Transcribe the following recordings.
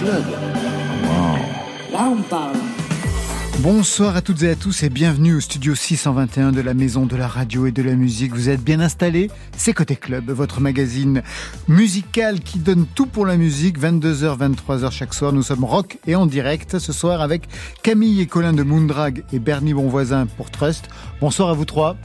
club. Là, on parle. Bonsoir à toutes et à tous et bienvenue au studio 621 de la Maison de la Radio et de la Musique. Vous êtes bien installés? C'est Côté Club, votre magazine musical qui donne tout pour la musique, 22h, 23h chaque soir. Nous sommes rock et en direct ce soir avec Camille et Colin de Moondrag et Bernie Bonvoisin pour Trust. Bonsoir à vous trois.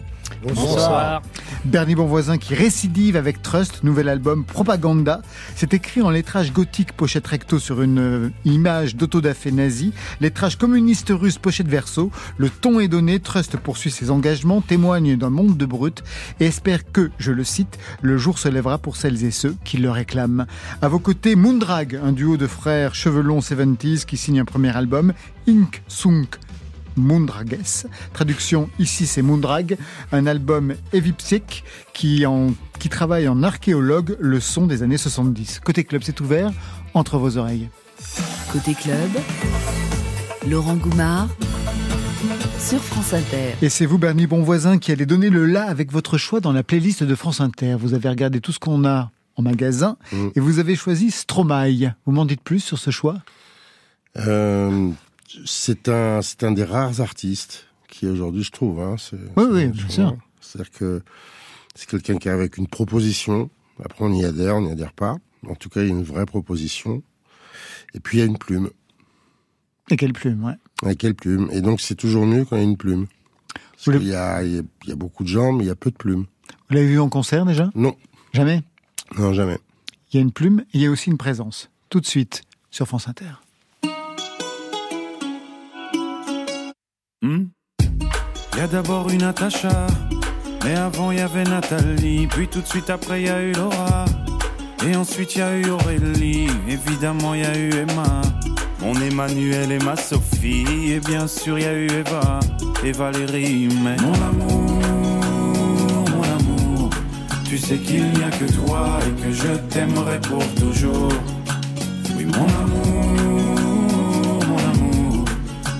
Bonsoir. Bernie Bonvoisin qui récidive avec Trust, nouvel album Propaganda. C'est écrit en lettrage gothique, pochette recto sur une euh, image d'autodafé nazi, lettrage communiste russe, pochette verso. Le ton est donné, Trust poursuit ses engagements, témoigne d'un monde de brut et espère que, je le cite, le jour se lèvera pour celles et ceux qui le réclament. À vos côtés, Moondrag, un duo de frères cheveux longs 70s qui signe un premier album, Ink Sunk Moondrages. Traduction, ici c'est Moondrag, un album heavy qui, en, qui travaille en archéologue le son des années 70. Côté club, c'est ouvert entre vos oreilles. Côté club, Laurent Goumard sur France Inter. Et c'est vous, Bernie Bonvoisin, qui allez donner le la avec votre choix dans la playlist de France Inter. Vous avez regardé tout ce qu'on a en magasin mm. et vous avez choisi Stromae. Vous m'en dites plus sur ce choix? Euh, c'est un, c'est un des rares artistes qui aujourd'hui, je trouve. Hein, oui, oui, bien sûr. C'est-à-dire que c'est quelqu'un qui est avec une proposition. Après, on y adhère, on n'y adhère pas. En tout cas, il y a une vraie proposition. Et puis, il y a une plume. Et quelle plume, ouais. Et quelle plume. Et donc, c'est toujours mieux quand il y a une plume. il, y a, il y a beaucoup de gens, mais il y a peu de plumes. Vous l'avez vu en concert déjà? Non. Jamais? Non, jamais. Il y a une plume, et il y a aussi une présence. Tout de suite, sur France Inter. A d'abord une Natacha, mais avant il y avait Nathalie, puis tout de suite après il y a eu Laura, et ensuite il y a eu Aurélie, évidemment il y a eu Emma, mon Emmanuel et ma Sophie, et bien sûr il y a eu Eva et Valérie, mais mon amour, mon amour, tu sais qu'il n'y a que toi et que je t'aimerai pour toujours. Oui mon amour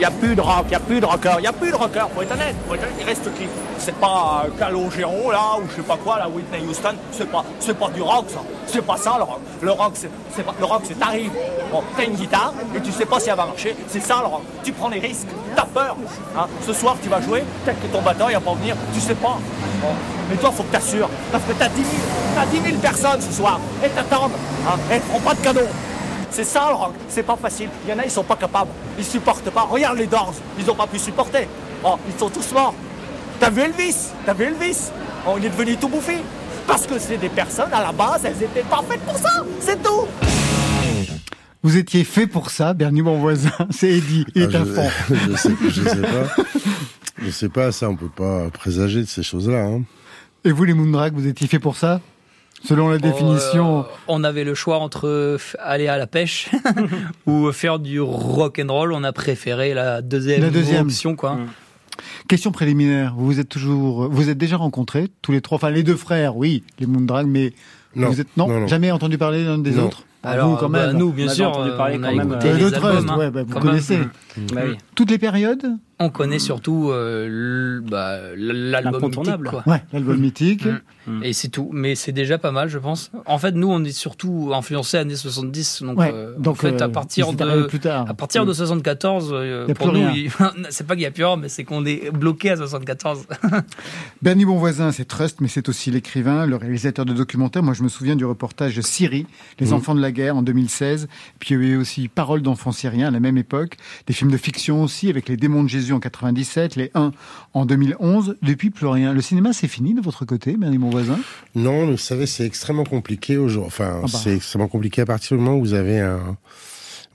N'y a plus de rock, il n'y a plus de rocker, il n'y a plus de rocker, faut être honnête, être honnête, il reste qui? C'est pas euh, Calogero là, ou je sais pas quoi, la Whitney Houston, c'est pas, c'est pas du rock ça. C'est pas ça le rock. Le rock, c'est pas le rock, c'est t'arrives. Bon, t'as une guitare et tu sais pas si elle va marcher. C'est ça le rock. Tu prends les risques. T'as peur. Hein. Ce soir, tu vas jouer. Peut-être que ton batteur il va pas venir. Tu sais pas. Mais toi, faut que t'assures. Parce que t'as 10 000, as 10 000 personnes ce soir. Et t'attendent. Hein. Et feront pas de cadeaux. C'est ça le rock. C'est pas facile. Il y en a, ils sont pas capables. Ils supportent pas. Regarde les Doors. Ils ont pas pu supporter. Bon, ils sont tous morts. T'as vu Elvis? T'as vu Elvis? Oh, Il est devenu tout bouffé. Parce que c'est des personnes, à la base, elles étaient pas faites pour ça. C'est tout. Vous étiez fait pour ça, Bernie Bonvoisin. C'est Eddie, il est Ah, un je, fond. je sais, je sais pas. Je sais pas, ça, on peut pas présager de ces choses-là. Hein. Et vous, les Moondrag, vous étiez fait pour ça? Selon la définition. Euh, on avait le choix entre aller à la pêche ou faire du rock and roll. On a préféré la deuxième, La deuxième. option, quoi. Mm. Question préliminaire. Vous vous êtes toujours, vous êtes déjà rencontrés tous les trois, enfin les deux frères, oui, les Moondrag, mais Non, vous êtes non, non, non. jamais entendu parler l'un des Non. autres? Alors, vous quand bah, même. nous, bien On sûr, entendu parler on quand même, les albums, hein, ouais, bah, vous quand connaissez même. Bah oui. toutes les périodes? On connaît surtout euh, bah, l'album L'incontournable. mythique, quoi. Ouais, l'album mythique. Mm. Mm. Et c'est tout. Mais c'est déjà pas mal, je pense. En fait, nous, on est surtout influencés années 70. Donc, Ouais, euh, donc en fait, euh, à partir étaient arrivés de plus tard. à partir de 74, euh, Y a pour nous, il- c'est pas qu'il y a plus rien, mais c'est qu'on est bloqué à 74. Bernie Bonvoisin, c'est Trust, mais c'est aussi l'écrivain, le réalisateur de documentaires. Moi, je me souviens du reportage Syrie, Les Mhm. enfants de la guerre, en 2016. Puis il y a eu aussi Paroles d'enfants syriens à la même époque. Des films de fiction aussi, avec Les démons de Jésus en 97, Les 1 en 2011. Depuis, plus rien. Le cinéma, c'est fini de votre côté, Bernie Bonvoisin? Non, vous savez, c'est extrêmement compliqué aujourd'hui. Enfin, Ah bah. c'est extrêmement compliqué à partir du moment où vous avez un.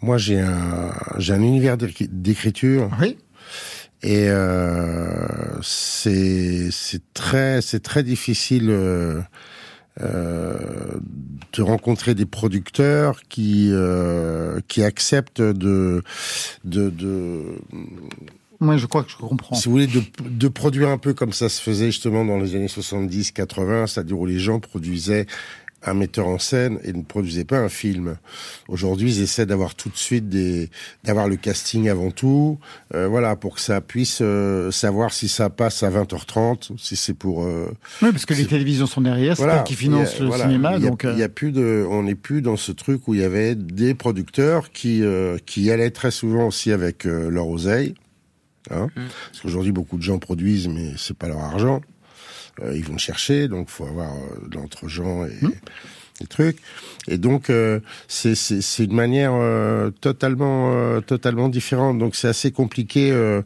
Moi, j'ai un, j'ai un univers d'écri- d'écriture Oui. et euh, c'est c'est très c'est très difficile euh, euh, de rencontrer des producteurs qui qui acceptent de de, de Moi, je crois que je comprends. si vous voulez, de, de produire un peu comme ça se faisait justement dans les années 70-80, c'est-à-dire où les gens produisaient un metteur en scène et ne produisaient pas un film. Aujourd'hui, ils essaient d'avoir tout de suite des, d'avoir le casting avant tout, euh, voilà, pour que ça puisse euh, savoir si ça passe à 20h30, si c'est pour. euh, Oui, parce que les télévisions sont derrière, c'est voilà, qui financent le voilà, cinéma. il y a, donc, il y a plus de, on n'est plus dans ce truc où il y avait des producteurs qui qui allaient très souvent aussi avec leur oseille. Hein Mmh. Parce qu'aujourd'hui, beaucoup de gens produisent, mais c'est pas leur argent. Euh, ils vont le chercher, donc faut avoir euh, de l'entre-gens et Mmh. des trucs. Et donc euh, c'est une manière euh, totalement euh, totalement différente. Donc c'est assez compliqué. euh.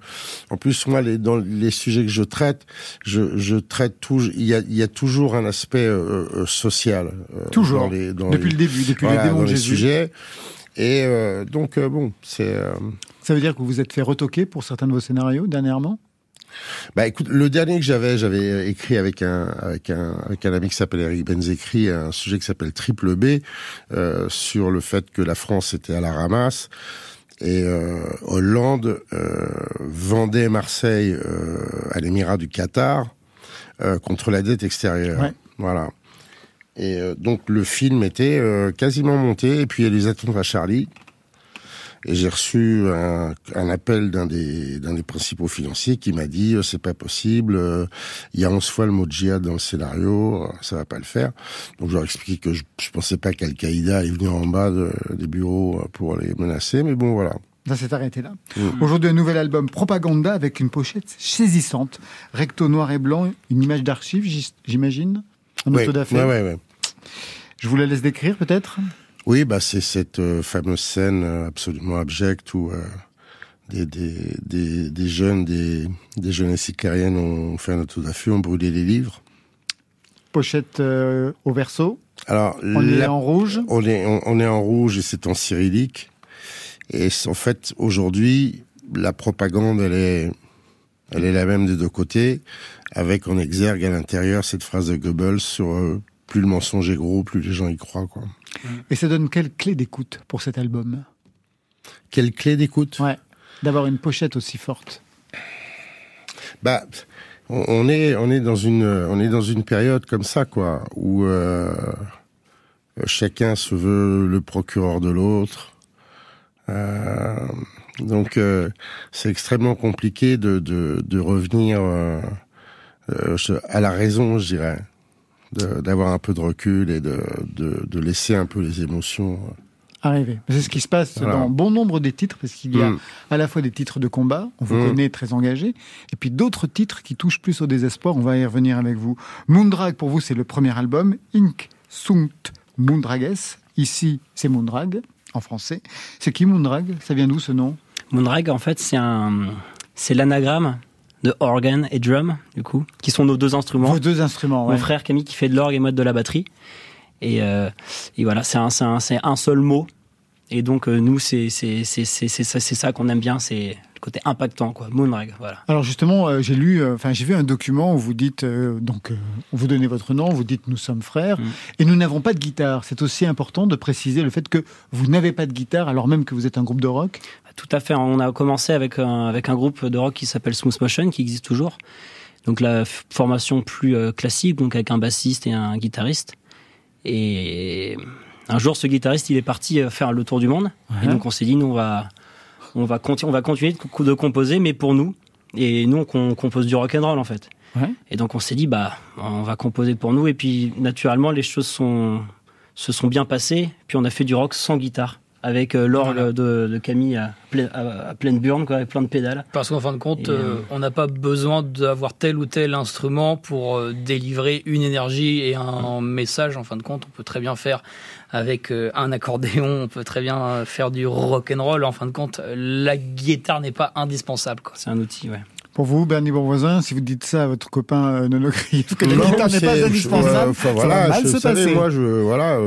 En plus, moi, les, dans les sujets que je traite, je, je traite tout. Il y a y a toujours un aspect euh, euh, social. Toujours. dans les, dans depuis les- le début, depuis voilà, les démons de Jésus. sujets. Et euh, donc euh, bon, c'est. euh, Ça veut dire que vous vous êtes fait retoquer pour certains de vos scénarios dernièrement? Bah écoute, le dernier que j'avais, j'avais écrit avec un avec un avec un ami qui s'appelle Eric Benzekri un sujet qui s'appelle Triple B euh, sur le fait que la France était à la ramasse et euh, Hollande euh, vendait Marseille à l'émirat du Qatar contre la dette extérieure. Ouais. Voilà. Et donc le film était quasiment monté et puis il y a les attentats à Charlie. Et j'ai reçu un, un appel d'un des, d'un des principaux financiers qui m'a dit euh, c'est pas possible, euh, il y a 11 fois le mot djihad dans le scénario, euh, ça va pas le faire. Donc je leur ai expliqué que je, je pensais pas qu'Al-Qaïda allait venir en bas de- des bureaux pour les menacer, mais bon voilà. Ça s'est arrêté là. Mm. Aujourd'hui, un nouvel album Propaganda avec une pochette saisissante. Recto noir et blanc, une image d'archive, j'imagine? En Ouais, autodafé. ouais, ouais, ouais. Je vous la laisse décrire peut-être? Oui, bah c'est cette euh, fameuse scène euh, absolument abjecte où euh, des, des, des, des jeunes, des, des jeunesses hitlériennes ont fait un autodafé, ont brûlé les livres. Pochette euh, au verso. Alors, On est en rouge. on est, on, on est en rouge et c'est en cyrillique. Et en fait, aujourd'hui, la propagande, elle est, elle est la même des deux côtés, avec en exergue à l'intérieur cette phrase de Goebbels sur plus le mensonge est gros, plus les gens y croient. Quoi. Et ça donne quelle clé d'écoute pour cet album? Quelle clé d'écoute? Ouais. D'avoir une pochette aussi forte. Bah, on, est, on est dans une, on est dans une période comme ça, quoi, où euh, chacun se veut le procureur de l'autre. Euh, donc, euh, c'est extrêmement compliqué de, de, de revenir à la raison, je dirais, d'avoir un peu de recul et de, de, de laisser un peu les émotions. Arrivé. C'est ce qui se passe Voilà. dans bon nombre des titres, parce qu'il y a Mm. à la fois des titres de combat, on vous Mm. connaît très engagé, et puis d'autres titres qui touchent plus au désespoir. On va y revenir avec vous. Moondrag, pour vous, c'est le premier album. Inc. Sunt Moondrages. Ici, c'est Moondrag, en français. C'est qui Moondrag? Ça vient d'où ce nom? Moondrag, en fait, c'est un, c'est l'anagramme de organ et drum, du coup, qui sont nos deux instruments. Vos deux instruments, Mon ouais. frère Camille qui fait de l'orgue et moi de la batterie. Et, euh, et voilà, c'est un, un, un seul mot. Et donc euh, nous, c'est ça, ça qu'on aime bien, c'est le côté impactant, quoi. Moonrag, voilà. Alors justement, euh, j'ai lu, enfin j'ai vu un document où vous dites, donc vous donnez votre nom, vous dites nous sommes frères, Mm. et nous n'avons pas de guitare. C'est aussi important de préciser le fait que vous n'avez pas de guitare alors même que vous êtes un groupe de rock. Tout à fait. On a commencé avec un, avec un groupe de rock qui s'appelle Smooth Motion, qui existe toujours. Donc la formation plus euh, classique, donc avec un bassiste et un guitariste. Et un jour, ce guitariste, il est parti euh, faire le tour du monde. Et donc on s'est dit, nous, on va, on va, conti- on va continuer de, co- de composer, mais pour nous. Et nous, on, compose du rock and roll en fait. Ouais. Et donc on s'est dit, bah, on va composer pour nous. Et puis naturellement, les choses sont, se sont bien passées. Puis on a fait du rock sans guitare, avec euh, l'orgue de, de Camille à, pleine- à- à pleine burne, quoi, avec plein de pédales. Parce qu'en fin de compte, euh, euh, on n'a pas besoin d'avoir tel ou tel instrument pour euh, délivrer une énergie et un message. En fin de compte, on peut très bien faire avec un accordéon, on peut très bien faire du rock and roll. En fin de compte, la guitare n'est pas indispensable. C'est un outil, ouais. Pour vous, Bernie Bonvoisin, si vous dites ça à votre copain euh, Nono Krief, que la Non, guitare n'est pas je- indispensable, ça voilà, va mal je se savais, passer. moi, je, voilà,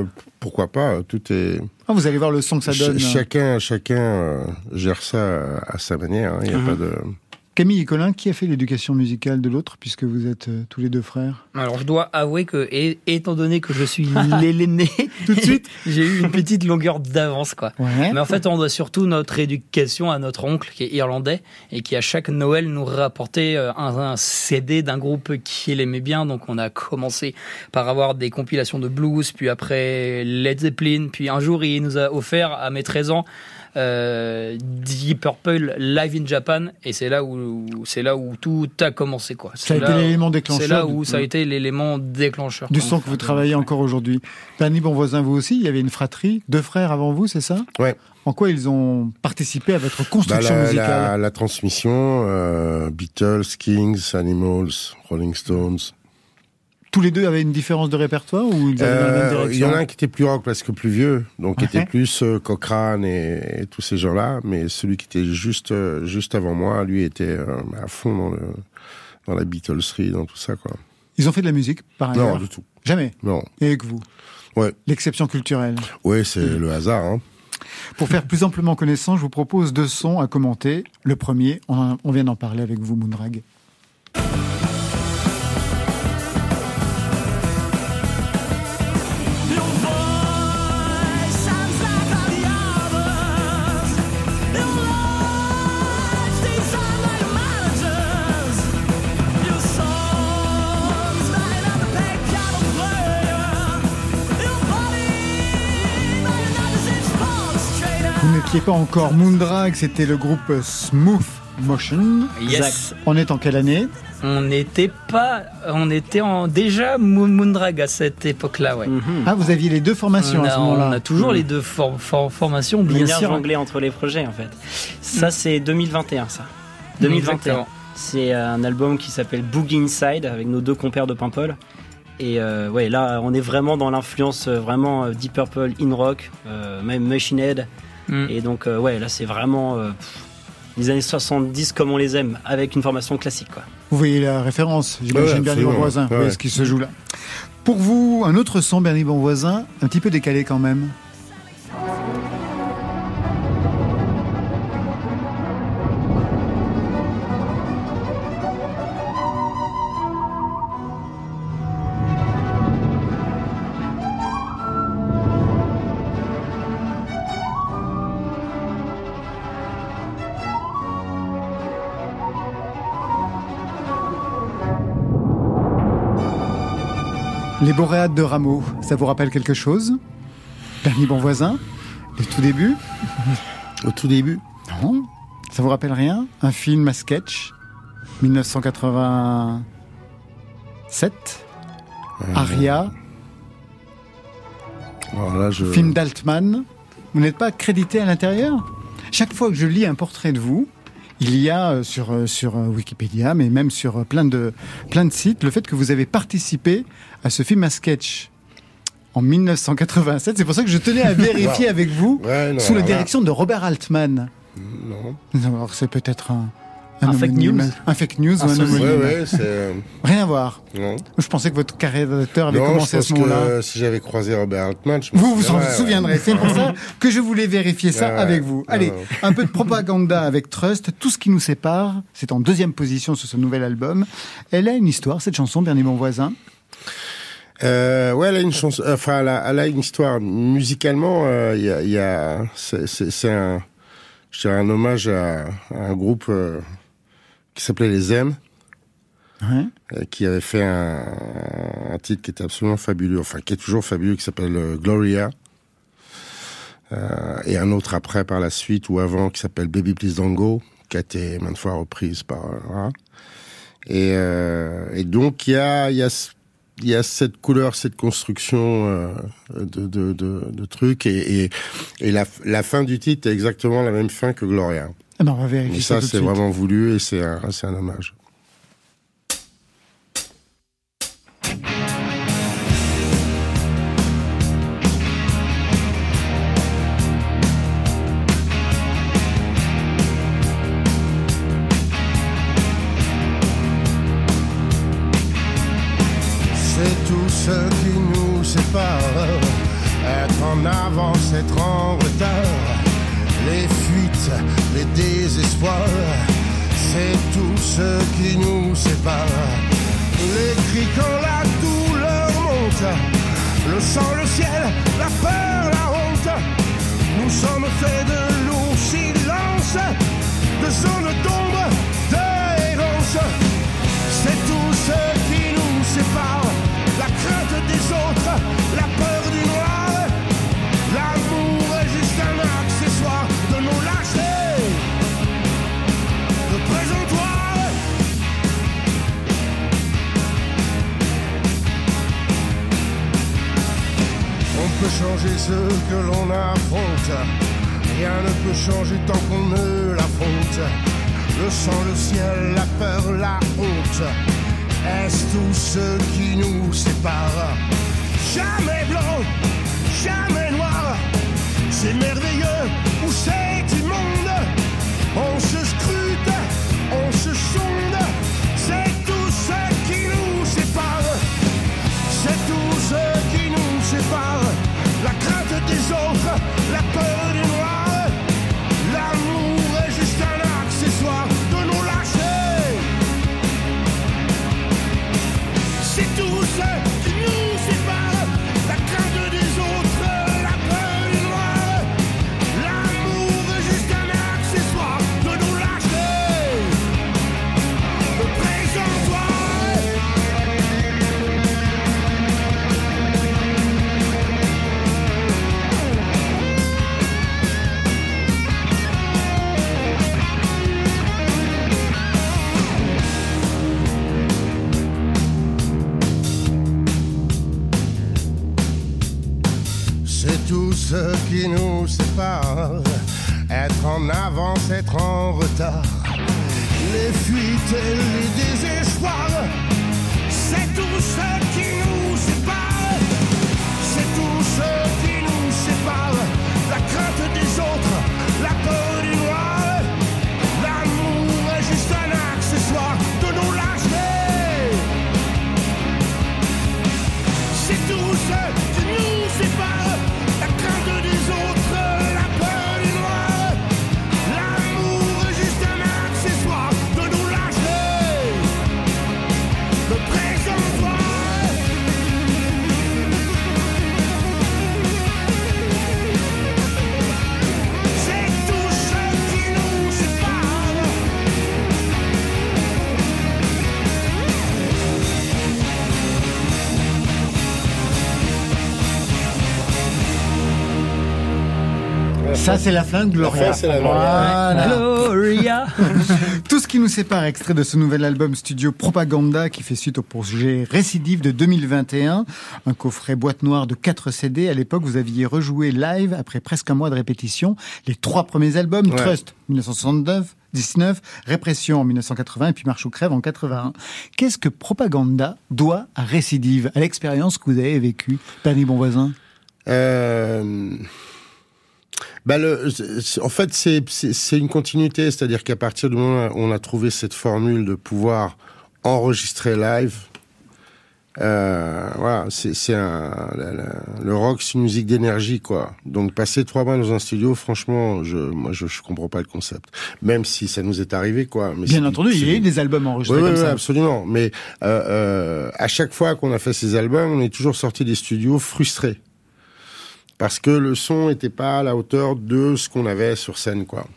pourquoi pas, tout est. Ah, vous allez voir le son que ça Ch- donne. chacun, chacun euh, gère ça à sa manière. hein, Il n'y a Mhm. pas de. Camille et Colin, qui a fait l'éducation musicale de l'autre, puisque vous êtes euh, tous les deux frères Alors, je dois avouer que, et- étant donné que je suis l'aîné, Tout de suite j'ai eu une petite longueur d'avance. quoi. Ouais. Mais en fait, on doit surtout notre éducation à notre oncle qui est irlandais et qui à chaque Noël nous rapportait euh, un, un CD d'un groupe qu'il aimait bien. Donc on a commencé par avoir des compilations de blues, puis après Led Zeppelin, puis un jour il nous a offert à mes 13 ans euh, Deep Purple live in Japan et c'est là où c'est là où tout a commencé quoi. Ça a C'est été là- l'élément déclencheur C'est là du- où ça a été l'élément déclencheur. Du son que vous travaillez encore aujourd'hui. Bernie Bonvoisin, vous aussi, il y avait une fratrie, deux frères avant vous, c'est ça? Ouais. En quoi ils ont participé à votre Bah, construction la, musicale? la, la transmission, euh, Beatles, Kings, Animals, Rolling Stones. Tous les deux avaient une différence de répertoire ou ils allaient dans la même Euh, Il direction y en a un qui était plus rock parce que plus vieux, donc qui était plus euh, Cochrane et, et tous ces gens-là. Mais celui qui était juste euh, juste avant moi, lui était à fond dans le dans la Beatleserie, dans tout ça quoi. Ils ont fait de la musique, par ailleurs Non, du tout. Jamais. Non. Et avec vous Ouais. L'exception culturelle. Ouais, c'est le hasard. Hein. Pour faire plus amplement connaissance, je vous propose deux sons à commenter. Le premier, on, en- on vient d'en parler avec vous, Moonrag. N'étiez pas encore Moondrag, c'était le groupe Smooth Motion. Yes. On est en quelle année? On n'était pas, on était en déjà Moon- Moondrag à cette époque-là, ouais. Mhm. Ah, vous aviez les deux formations on, à a, ce on moment-là. a toujours Mhm. les deux for- for- formations, On bien sûr. jongler entre les projets, en fait. Ça, c'est 2021, ça. 2021. Exactement. C'est un album qui s'appelle Boogie Inside avec nos deux compères de Paimpol. Et euh, ouais, là, on est vraiment dans l'influence euh, vraiment euh, Deep Purple, In Rock, euh, même Machine Head. Mm. Et donc, euh, ouais, là, c'est vraiment euh, pff, les années 70 comme on les aime, avec une formation classique, quoi. Vous voyez la référence, j'imagine, Ouais, Bernie. Bonvoisin. Vous Ouais. voyez ce qui se joue là. Pour vous, un autre son, Bernie Bonvoisin, un petit peu décalé quand même. Les boréades de Rameau, ça vous rappelle quelque chose? Bernie Bonvoisin Le tout début Au tout début. Non. Ça vous rappelle rien? Un film à sketch? 1987 Aria, Alors là, je. film d'Altman? Vous n'êtes pas crédité à l'intérieur? Chaque fois que je lis un portrait de vous, il y a euh, sur, euh, sur euh, Wikipédia, mais même sur plein de, plein de sites, le fait que vous avez participé à ce film à sketch en 1987. C'est pour ça que je tenais à vérifier avec vous, Ouais, non, sous la là, direction de Robert Altman. Non. Alors c'est peut-être un, Un fake news Un fake news Un ou un homonyme Ouais, ouais, c'est. euh, Rien à voir. non. Je pensais que votre carrière d'acteur avait Non, commencé à ce moment-là. que euh, si j'avais croisé Robert Altman, je Vous vous en souviendrez. C'est pour ça que je voulais vérifier ça avec vous. Allez, Ouais, ouais. un peu de propaganda avec Trust. Tout ce qui nous sépare, c'est en deuxième position sur ce nouvel album. Elle a une histoire, cette chanson, Bernie Bon Voisin. Euh, ouais, elle a une chanson. Enfin, elle a, elle a une histoire. Musicalement, euh, il y a, il y a c'est, un, je dirais un hommage à, à un groupe euh, qui s'appelait les M, Ouais. euh, qui avait fait un, un titre qui était absolument fabuleux, enfin qui est toujours fabuleux, qui s'appelle euh, Gloria. Euh, et un autre après par la suite ou avant qui s'appelle Baby Please Don't Go, qui a été maintes fois reprise par. euh. Et, euh, et donc il y a, y a y a cette couleur, cette construction de, de, de, de trucs et, et, et la, la fin du titre est exactement la même fin que Gloria. Ah ben, on va vérifier Et ça, c'est vraiment voulu et c'est un, c'est un hommage. C'est merveilleux ce qui nous sépare. Être en avance, être en retard. Les fuites et les Ça, c'est la fin de Gloria. fin, c'est la Gloria. Voilà. Gloria Tout ce qui nous sépare, extrait de ce nouvel album studio Propaganda qui fait suite au projet Récidive de 2021. Un coffret boîte noire de 4 CD. À l'époque, vous aviez rejoué live après presque un mois de répétition les trois premiers albums. Ouais. Trust 1969, 19, Répression en 1980 et puis Marche ou crève en 81. Qu'est-ce que Propaganda doit à Récidive, à l'expérience que vous avez vécue, Bernie Bonvoisin Euh, Bah le, en fait, c'est une continuité, c'est-à-dire qu'à partir du moment où on a trouvé cette formule de pouvoir enregistrer live, euh, voilà, c'est le rock, c'est une musique d'énergie, quoi. Donc passer trois mois dans un studio, franchement, je moi je, je comprends pas le concept, même si ça nous est arrivé, quoi. Mais Bien entendu, il y a eu des albums enregistrés oui, comme oui, oui, ça. absolument. Mais euh, euh, à chaque fois qu'on a fait ces albums, on est toujours sorti des studios frustrés. Parce que le son n'était pas à la hauteur de ce qu'on avait sur scène, quoi.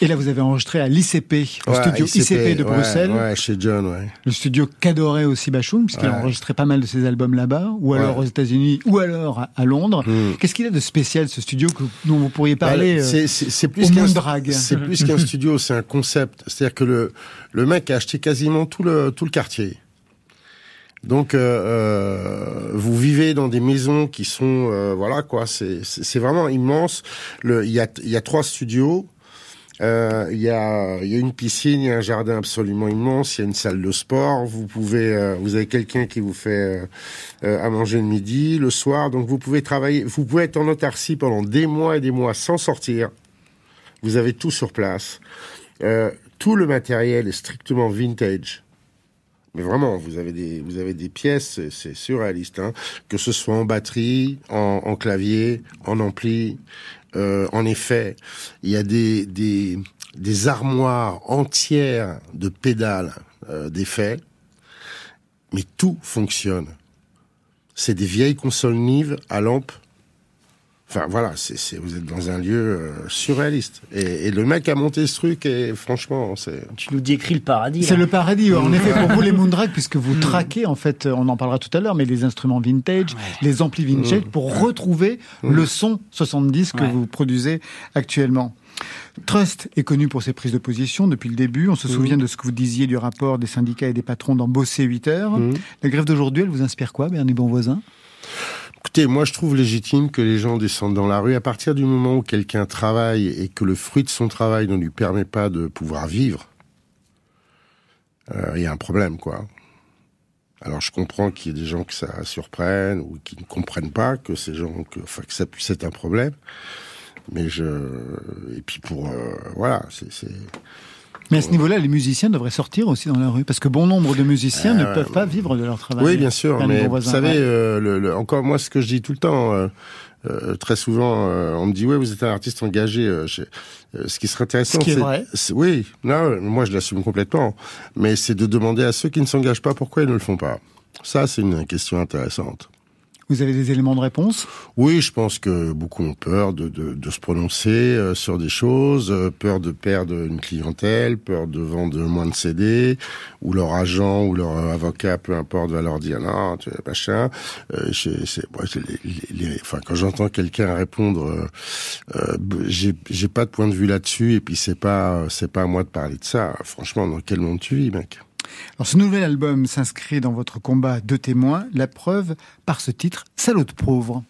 Et là, vous avez enregistré à l'ICP, au Ouais, studio ICP, de ouais, Bruxelles. Ouais, chez John, ouais. Le studio qu'adorait aussi Bachoum, puisqu'il a enregistré pas mal de ses albums là-bas, ou alors aux États-Unis, ou alors à, Londres. Hmm. Qu'est-ce qu'il a de spécial, ce studio, que- dont vous pourriez parler Bah, euh, c'est- plus qu'un Moondrag c'est plus qu'un studio, c'est un concept. C'est-à-dire que le le mec a acheté quasiment tout le tout le quartier. Donc euh, euh, vous vivez dans des maisons qui sont euh, voilà quoi, c'est vraiment immense. Il y a y a trois studios. Euh, Il y a y a une piscine, il y a un jardin absolument immense, il y a une salle de sport. Vous pouvez euh, vous avez quelqu'un qui vous fait euh, euh, à manger le midi, le soir. Donc vous pouvez travailler, vous pouvez être en autarcie pendant des mois et des mois sans sortir. Vous avez tout sur place. Tout le matériel est strictement vintage. Mais vraiment, vous avez des, vous avez des pièces, c'est- surréaliste, hein, que ce soit en batterie, en, en clavier, en ampli, euh, en effet, il y a des, des, des armoires entières de pédales euh, d'effets, mais tout fonctionne. C'est des vieilles consoles Nive à lampe. Enfin voilà, c'est, vous êtes dans un lieu euh, surréaliste. Et, et le mec a monté ce truc et franchement, c'est... Tu nous décris le paradis. C'est le paradis, ouais. en effet, pour vous les Moondrag, puisque vous traquez, en fait, on en parlera tout à l'heure, mais les instruments vintage, les amplis vintage, pour retrouver le son 70 que Ouais. vous produisez actuellement. Trust est connu pour ses prises de position depuis le début. On se souvient de ce que vous disiez du rapport des syndicats et des patrons dans Bosser 8 heures. La grève d'aujourd'hui, elle vous inspire quoi, Bernie Bonvoisin? Écoutez, moi je trouve légitime que les gens descendent dans la rue à partir du moment où quelqu'un travaille et que le fruit de son travail ne lui permet pas de pouvoir vivre. euh, Il y a un problème, quoi. Alors je comprends qu'il y ait des gens que ça surprenne ou qui ne comprennent pas que ces gens, que, enfin que ça puisse être un problème. Mais je et puis pour euh, voilà, c'est c'est Mais à ce niveau-là, les musiciens devraient sortir aussi dans la rue, parce que bon nombre de musiciens Euh, ne ouais. peuvent pas vivre de leur travail. Oui, bien sûr, mais vous savez, euh, le, le- encore moi, ce que je dis tout le temps, euh, euh, très souvent, euh, on me dit, ouais, vous êtes un artiste engagé. euh, je- euh, ce qui serait intéressant, Ce qui est c'est- vrai. c'est- Oui, non, moi je l'assume complètement, mais c'est de demander à ceux qui ne s'engagent pas pourquoi ils ne le font pas. Ça, c'est une question intéressante. Vous avez des éléments de réponse? Oui, je pense que beaucoup ont peur de, de, se prononcer euh, sur des choses, euh, peur de perdre une clientèle, peur de vendre moins de CD, ou leur agent ou leur euh, avocat, peu importe, va leur dire non, tu es machin. Quand j'entends quelqu'un répondre, j'ai j'ai pas de point de vue là-dessus, et puis c'est pas c'est pas à moi de parler de ça. Franchement, dans quel monde tu vis, mec? Alors, ce nouvel album s'inscrit dans votre combat de témoins, la preuve par ce titre, Salaud pauvre.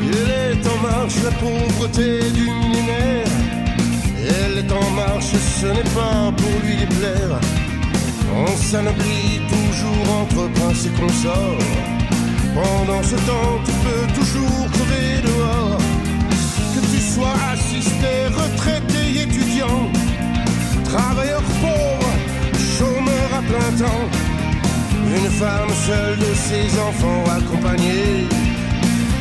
Elle est en marche, la pauvreté du millénaire. Elle est en marche, ce n'est pas pour lui déplaire. On s'anoblit toujours entre princes et consorts. Pendant ce temps, tu peux toujours crever dehors. Que tu sois assisté, retraité, travailleur pauvre, chômeur à plein temps. Une femme seule de ses enfants accompagnés.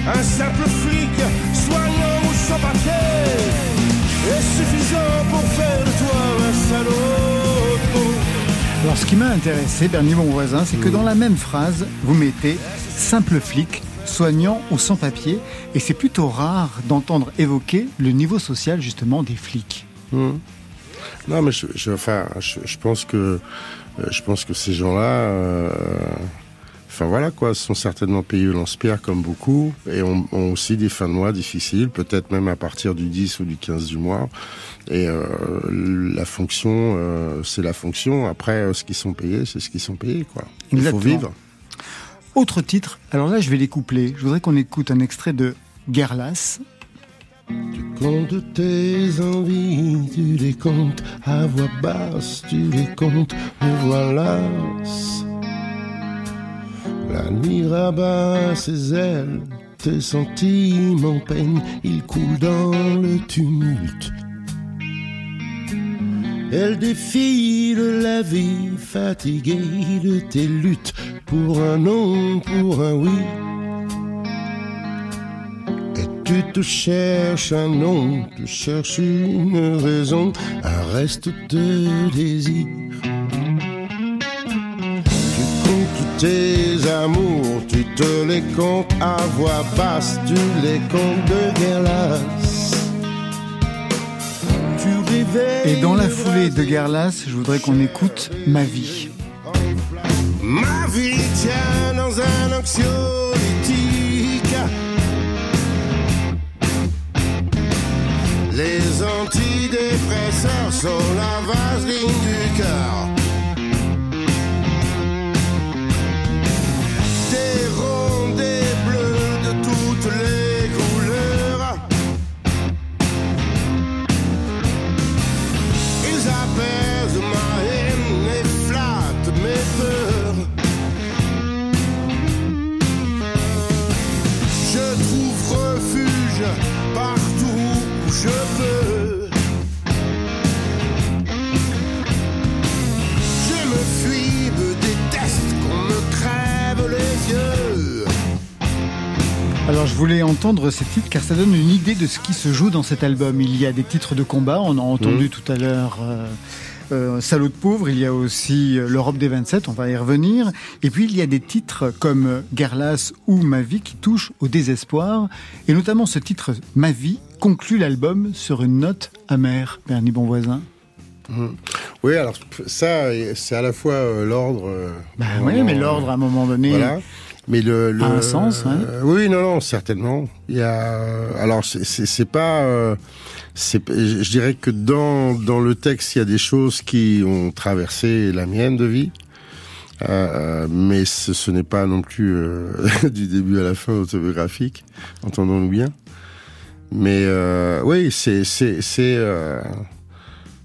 Un simple flic, soignant ou sans papier, est suffisant pour faire de toi un salaud? Alors, ce qui m'a intéressé, Bernie Bonvoisin, c'est que dans la même phrase, vous mettez simple flic, soignant ou sans papier, et c'est plutôt rare d'entendre évoquer le niveau social justement des flics. Hmm. Non, mais je, je- enfin, je, je pense que euh, je pense que ces gens-là, euh, enfin voilà quoi, sont certainement payés au lance-pierre comme beaucoup et ont, ont aussi des fins de mois difficiles, peut-être même à partir du 10 ou du 15 du mois. Et euh, la fonction, euh, c'est la fonction. Après, ce qu'ils sont payés, c'est ce qu'ils sont payés, quoi. Il faut vivre. Autre titre, alors là je vais les coupler. Je voudrais qu'on écoute un extrait de Guerlas. Compte tes envies, tu les comptes à voix basse, tu les comptes, me voilà. La nuit rabat ses ailes tes sentiments peignent, ils coulent dans le tumulte. Elle défie de la vie, fatiguée de tes luttes, pour un non, pour un oui. Tu te cherches un nom, tu cherches une raison, un reste de désir. Tu comptes tes amours, tu te les comptes à voix basse, tu les comptes de guerre Et dans la foulée de Guerlas, je voudrais qu'on écoute Ma vie. Ma vie tient dans un anxiolytique. Les antidépresseurs sont la vaseline du cœur. Je voulais entendre ces titres car ça donne une idée de ce qui se joue dans cet album. Il y a des titres de combat, on a entendu tout à l'heure euh, euh, Salaud de pauvre, il y a aussi euh, l'Europe des 27, on va y revenir. Et puis il y a des titres comme euh, Guerlas ou Ma vie qui touchent au désespoir. Et notamment ce titre Ma vie conclut l'album sur une note amère, Bernie Bonvoisin. Oui, alors ça, c'est à la fois l'ordre. Bah oui, mais l'ordre à un moment donné. Voilà. Mais le, le A un sens, hein oui, non, non, certainement. Il y a, alors c'est- pas, euh, c'est, je je dirais que dans dans le texte, il y a des choses qui ont traversé la mienne de vie, Euh, mais ce, ce n'est pas non plus euh, du début à la fin autobiographique, entendons-nous bien. Mais euh, oui, c'est c'est c'est euh,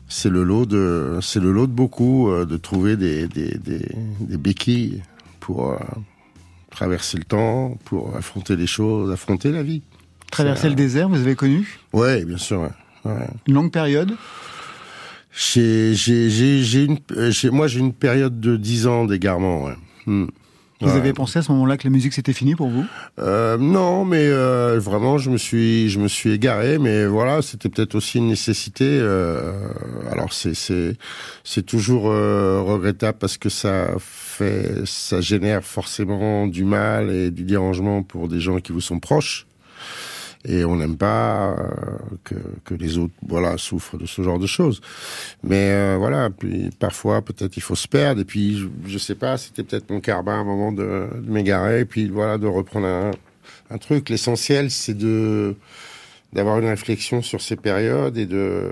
c'est le lot de c'est le lot de beaucoup euh, de trouver des des des, des béquilles pour euh, traverser le temps, pour affronter les choses, affronter la vie. Traverser le désert, vous avez connu? Ouais, bien sûr. ouais. Ouais. Une longue période? J'ai j'ai j'ai j'ai une euh, moi j'ai une période de 10 ans d'égarement. Ouais. Hmm. Vous avez pensé à ce moment-là que la musique c'était fini pour vous? Euh, non, mais euh, vraiment, je me suis, je me suis égaré, mais voilà, c'était peut-être aussi une nécessité. euh, alors c'est, c'est, c'est toujours euh, regrettable parce que ça fait, ça génère forcément du mal et du dérangement pour des gens qui vous sont proches. Et on n'aime pas euh, que, que les autres, voilà, souffrent de ce genre de choses. Mais euh, voilà, puis parfois peut-être il faut se perdre. Et puis je, je sais pas, c'était peut-être mon karma à un moment de, de m'égarer. Et puis voilà, de reprendre un, un truc. L'essentiel, c'est de d'avoir une réflexion sur ces périodes et de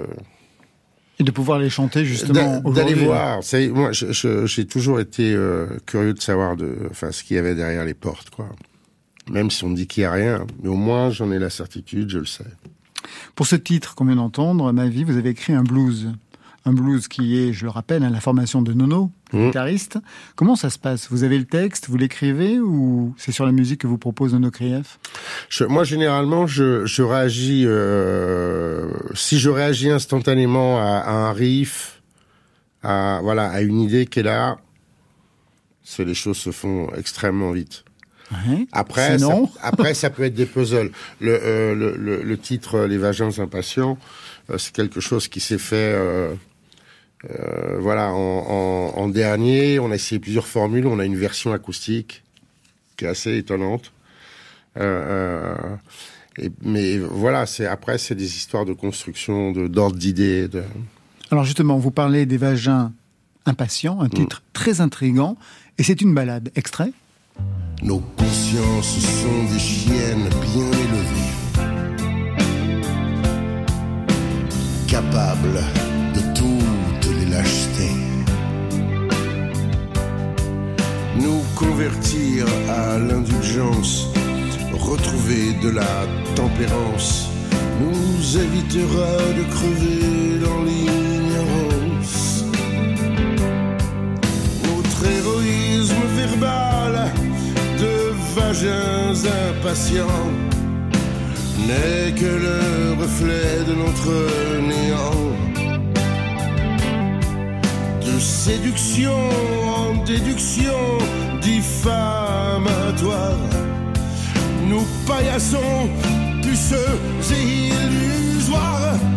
Et de pouvoir les chanter justement d'a- d'aller voir. Moi, j'ai toujours été euh, curieux de savoir de, enfin, ce qu'il y avait derrière les portes, quoi. Même si on dit qu'il y a rien, mais au moins j'en ai la certitude, je le sais. Pour ce titre qu'on vient d'entendre, Ma vie, vous avez écrit un blues. Un blues qui est, je le rappelle, à la formation de Nono, Mmh. guitariste. Comment ça se passe? Vous avez le texte, vous l'écrivez ou c'est sur la musique que vous propose Nono Krief? Moi, généralement, je, je réagis. euh, si je réagis instantanément à, à un riff, à voilà, à une idée qui est là, c'est les choses se font extrêmement vite. Ouais. Après, ça, après, ça peut être des puzzles. Le, euh, le, le, le titre euh, Les vagins impatients, euh, c'est quelque chose qui s'est fait. euh, voilà, en, en, en dernier, on a essayé plusieurs formules. On a une version acoustique qui est assez étonnante. Et, mais voilà, c'est après, c'est des histoires de construction, de d'ordre d'idées. De... Alors justement, vous parlez des vagins impatients, un titre très intrigant, et c'est une balade. Extrait Nos consciences sont des chiennes bien élevées, capables de toutes les lâchetés. Nous convertir à l'indulgence, retrouver de la tempérance, nous évitera de crever dans l'ignorance. Notre héroïsme verbal vagin impatients n'est que le reflet de notre néant. De séduction en déduction diffamatoire, nous paillassons puceux et illusoires.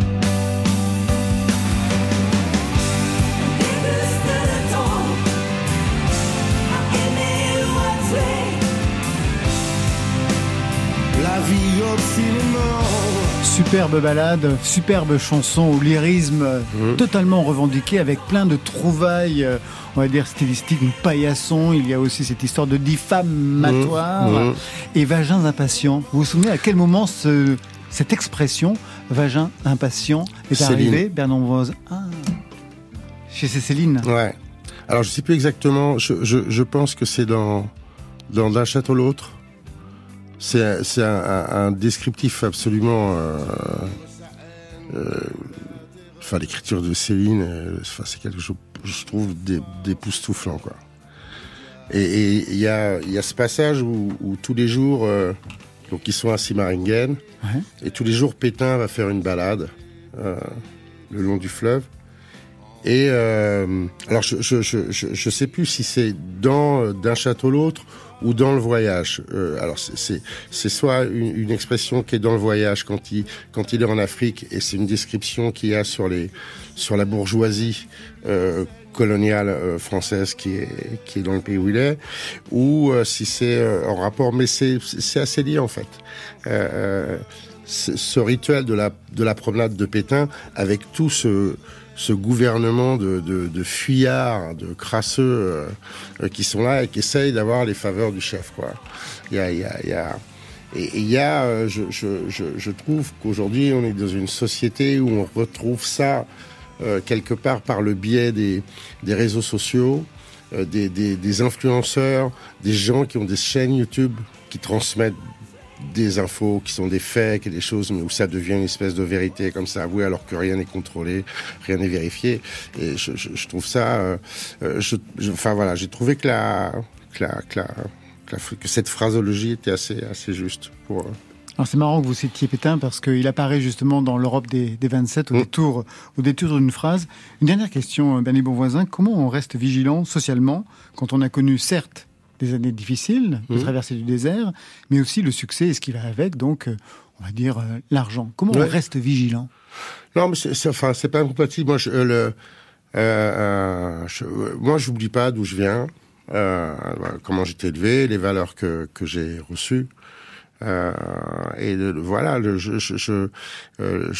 Superbe balade, superbe chanson au lyrisme Mhm. totalement revendiqué avec plein de trouvailles, euh, on va dire stylistiques, une paillasson. Il y a aussi cette histoire de diffamatoire Mhm. et vagins impatients. Vous vous souvenez à quel moment ce- cette expression vagin impatient est Céline. arrivée Bernard. Ah, chez Céline. Ouais. Alors je sais plus exactement. Je, je, je pense que c'est dans dans d'un château l'autre. C'est un, un, un descriptif absolument. euh, euh, Enfin, l'écriture de Céline, euh, c'est quelque chose, je trouve, d'é- d'époustouflant, quoi. Et il y a, y a ce passage où, où tous les jours, euh, donc ils sont à Simaringen, Ouais. et tous les jours, Pétain va faire une balade euh, le long du fleuve. Et euh, alors, je, je, je, je, je sais plus si c'est dans euh, d'un château l'autre ou dans le voyage. Euh, alors, c'est- c'est soit une, une expression qui est dans le voyage quand il quand il est en Afrique, et c'est une description qu'il y a sur les sur la bourgeoisie euh, coloniale euh, française qui est qui est dans le pays où il est, ou euh, si c'est en rapport. Mais c'est c'est assez lié en fait. Ce ce rituel de la de la promenade de Pétain avec tout ce ce gouvernement de, de, fuyards, de crasseux euh, qui sont là et qui essayent d'avoir les faveurs du chef. Quoi. Il y a, y a, y a et il y a, euh, je, je, je, trouve qu'aujourd'hui on est dans une société où on retrouve ça euh, quelque part par le biais des, des réseaux sociaux, des, des influenceurs, des gens qui ont des chaînes YouTube qui transmettent des infos qui sont des faits, et des choses, mais où ça devient une espèce de vérité comme ça, avouée, alors que rien n'est contrôlé, rien n'est vérifié. Et je, je, je trouve ça, euh, euh, je, enfin voilà, j'ai trouvé que la, que la, que la, que la- que cette phrasologie était assez, assez juste pour. euh, Alors c'est marrant que vous citiez Pétain parce qu'il apparaît justement dans l'Europe des, des 27 au, Mm. détour, au détour d'une phrase. Une dernière question, Bernie Bonvoisin. Comment on reste vigilant socialement quand on a connu certes des années difficiles, de Mm. traversée du désert, mais aussi le succès et ce qui va avec, donc euh, on va dire euh, l'argent. Comment on reste vigilant? Non, mais c'est, c'est- enfin, c'est pas incompatible. Moi, je, euh, le, euh, je- moi, j'oublie pas d'où je viens, euh, voilà, comment j'étais élevé, les valeurs que que j'ai reçues. Euh, et le- le- voilà, le, je, je, je, euh,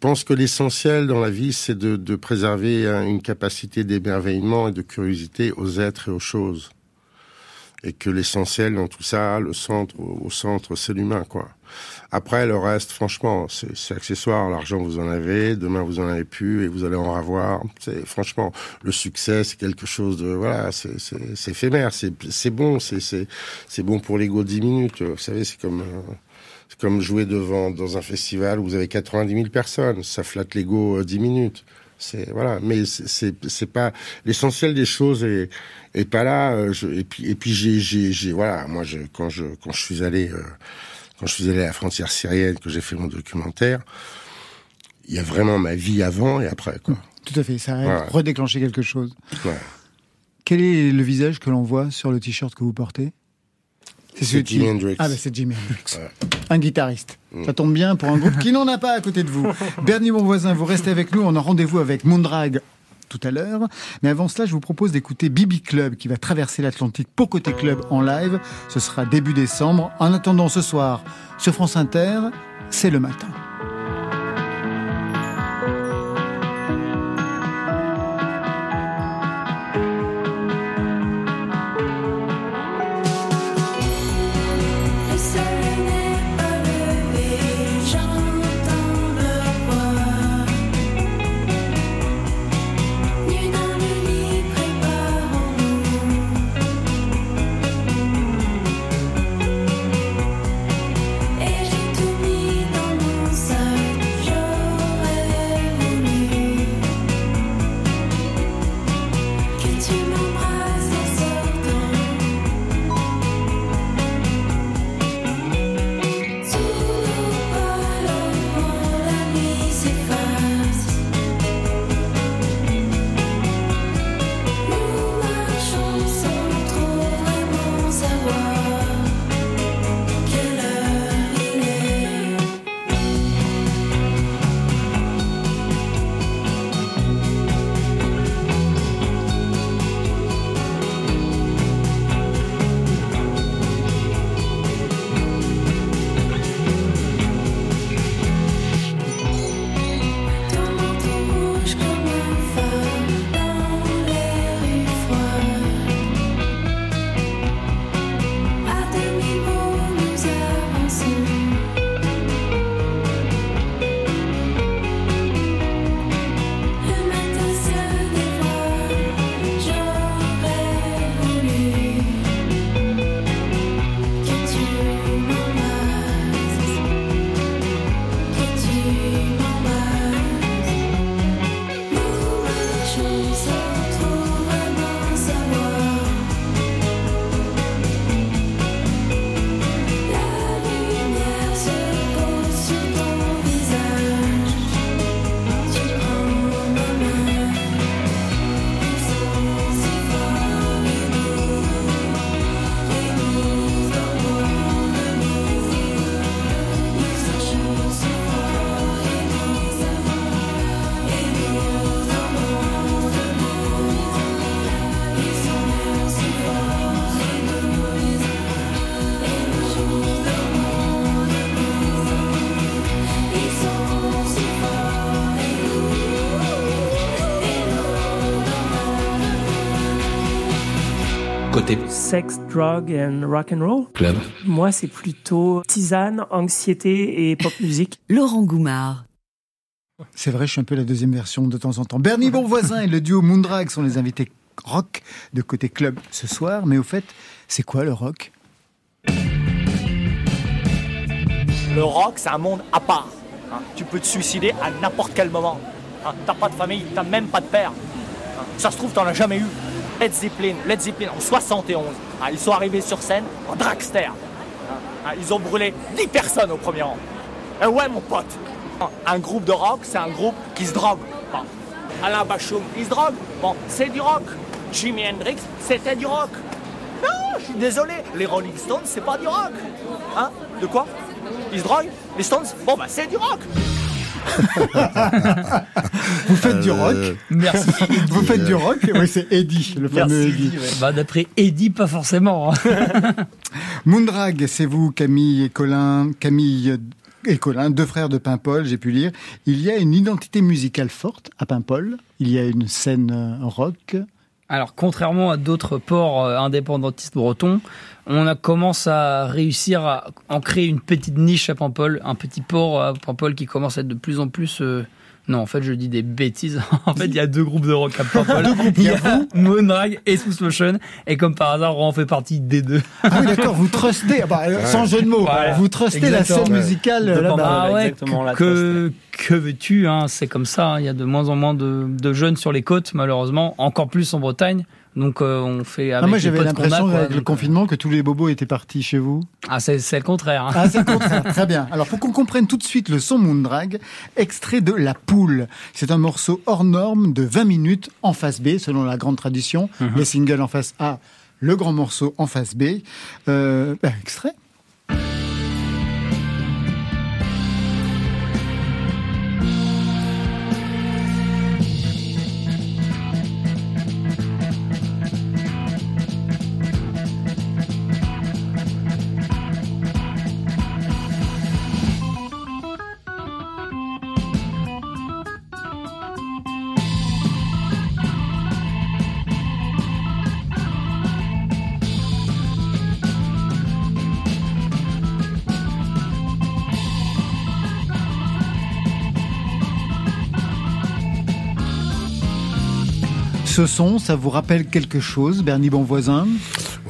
pense que l'essentiel dans la vie, c'est de, de préserver hein, une capacité d'émerveillement et de curiosité aux êtres et aux choses. Et que l'essentiel dans tout ça, le centre, au centre, c'est l'humain, quoi. Après, le reste, franchement, c'est accessoire. L'argent, vous en avez. Demain, vous en avez plus et vous allez en avoir. C'est franchement, le succès, c'est quelque chose de voilà, c'est éphémère. C'est bon. C'est bon pour l'ego 10 minutes. Vous savez, c'est comme euh, comme jouer devant dans un festival où vous avez 90 000 personnes. Ça flatte l'ego euh, 10 minutes. C'est voilà, mais c'est c'est pas l'essentiel des choses est est pas là. euh, je- et puis et puis j'ai j'ai j'ai voilà, moi je quand je quand je suis allé euh, quand je suis allé à la frontière syrienne, que j'ai fait mon documentaire, il y a vraiment ma vie avant et après quoi. Tout à fait, ça a Ouais. redéclenché quelque chose. Ouais. Quel est le visage que l'on voit sur le t-shirt que vous portez? C'est celui qui- Jimi Hendrix. Ah, bah c'est Jimi Hendrix. Ouais. Un guitariste. Ça tombe bien pour un groupe qui n'en a pas à côté de vous. Bernie, mon voisin, vous restez avec nous. On a rendez-vous avec Moondrag tout à l'heure. Mais avant cela, je vous propose d'écouter Bibi Club qui va traverser l'Atlantique pour Côté Club en live. Ce sera début décembre. En attendant ce soir, sur France Inter, c'est le matin. Sex, drug and rock and roll. club. Moi, c'est plutôt tisane, anxiété et pop musique. Laurent Goumard. C'est vrai, je suis un peu la deuxième version de temps en temps. Bernie Bonvoisin et le duo Moondrag sont les invités rock de côté club ce soir. Mais au fait, c'est quoi le rock? Le rock, c'est un monde à part. hein. Tu peux te suicider à n'importe quel moment. hein. T'as pas de famille, t'as même pas de père. hein. Ça se trouve, t'en as jamais eu. Led Zeppelin, Led Zeppelin en 71. hein, Ils sont arrivés sur scène en dragster. Hein, Ils ont brûlé 10 personnes au premier rang. Et ouais, mon pote. Un groupe de rock, c'est un groupe qui se drogue. Alain Bachung, il se drogue. Bon, c'est du rock. Jimi Hendrix, c'était du rock. Non, je suis désolé. Les Rolling Stones, c'est pas du rock. Hein? De quoi? Ils se droguent? Les Stones? Bon, bah, c'est du rock. Vous faites du Euh, rock Merci. Vous faites du rock Oui, c'est Eddie, le fameux Eddie. Bah, D'après Eddie, pas forcément. hein. Moondrag, c'est vous, Camille et Colin. Camille et Colin, deux frères de Paimpol, j'ai pu lire. Il y a une identité musicale forte à Paimpol. Il y a une scène euh, rock. Alors, contrairement à d'autres ports euh, indépendantistes bretons, on a commencé à réussir à en créer une petite niche à Paimpol, un petit port à Paimpol qui commence à être de plus en plus. Non, en fait, je dis des bêtises. en fait, il y a deux groupes de rock à Paimpol. il y a Moonrag et Smooth Motion. Et comme par hasard, on en fait partie des deux. Ah oui, d'accord, vous trustez, ah bah, sans jeu de mots, Voilà. vous trustez la scène musicale là-bas. Ah ouais, exactement, que, que veux-tu hein, C'est comme ça. hein, Il y a de moins en moins de, de jeunes sur les côtes, malheureusement. Encore plus en Bretagne. Donc, euh, on fait avec Ah, moi, les j'avais l'impression avec le Donc, euh, confinement que tous les bobos étaient partis chez vous. Ah, c'est le contraire. hein. Ah, c'est le contraire. Très bien. Alors, pour qu'on comprenne tout de suite le son Moondrag, extrait de La Poule. C'est un morceau hors norme de 20 minutes en face B, selon la grande tradition. Les singles en face A, le grand morceau en face B. Euh, ben, extrait. Ce son, ça vous rappelle quelque chose, Bernie Bonvoisin?